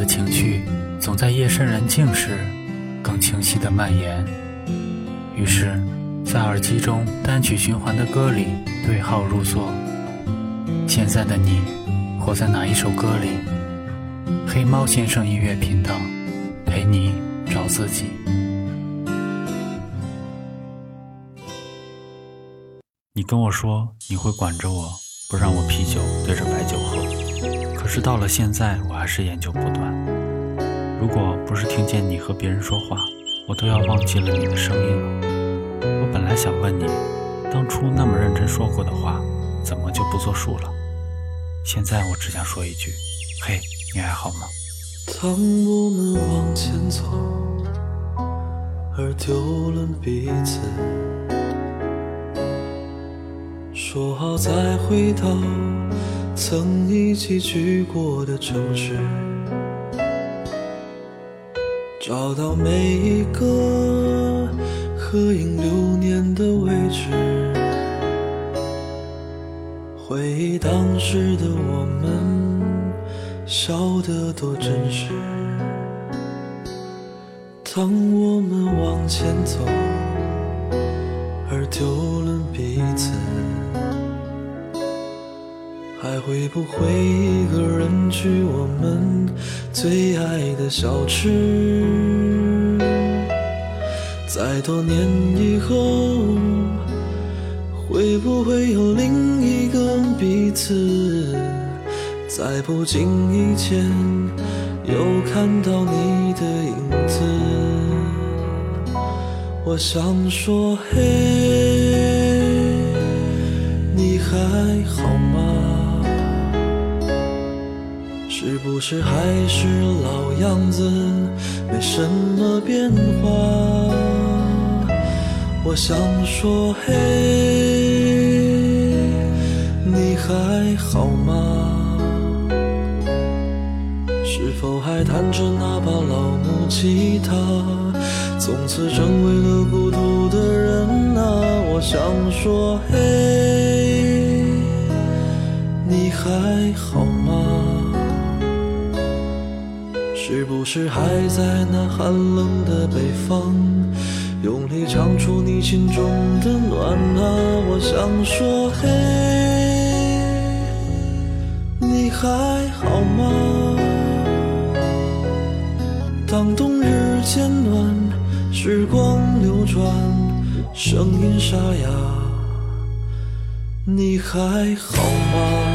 的情绪总在夜深人静时更清晰的蔓延。于是，在耳机中单曲循环的歌里对号入座。现在的你，活在哪一首歌里？黑猫先生音乐频道，陪你找自己。你跟我说你会管着我，不让我啤酒对着白酒。可是到了现在，我还是研究不断。如果不是听见你和别人说话，我都要忘记了你的声音了。我本来想问你，当初那么认真说过的话，怎么就不作数了？现在我只想说一句：嘿，你还好吗？当我们往前走，而丢了彼此，说好再回到曾一起去过的城市，找到每一个合影留念的位置，回忆当时的我们，笑得多真实。当我们往前走，而丢了彼此，还会不会一个人去我们最爱的小吃？在多年以后，会不会有另一个彼此？在不经意间，又看到你的影子。我想说，嘿，你还好吗？是不是还是老样子，没什么变化？我想说，嘿，你还好吗？是否还弹着那把老木吉他？从此成为了孤独的人啊！我想说，嘿，你还好吗？是不是还在那寒冷的北方，用力唱出你心中的暖啊？我想说，嘿，你还好吗？当冬日渐暖，时光流转，声音沙哑，你还好吗？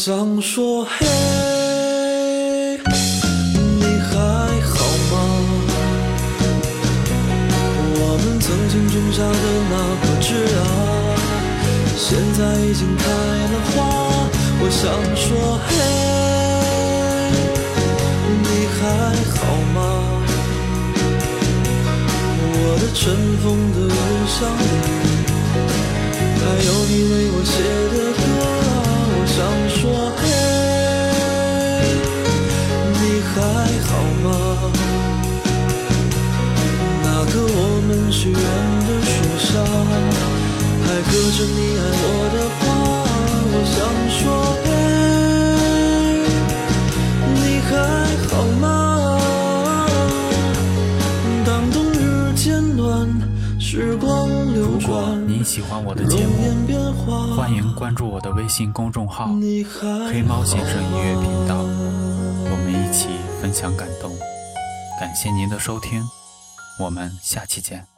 想说，嘿，你还好吗？我们曾经种下的那棵枝啊，现在已经开了花。我想说，嘿，你还好吗？我的尘封的邮箱里，还有你为我写的歌许愿的树下，还刻着你爱我的话。我想说，嘿，你还好吗？当冬日渐暖，时光流如果转，您喜欢我的节目，欢迎关注我的微信公众号“黑猫先生音乐频道”，我们一起分享感动。感谢您的收听，我们下期见。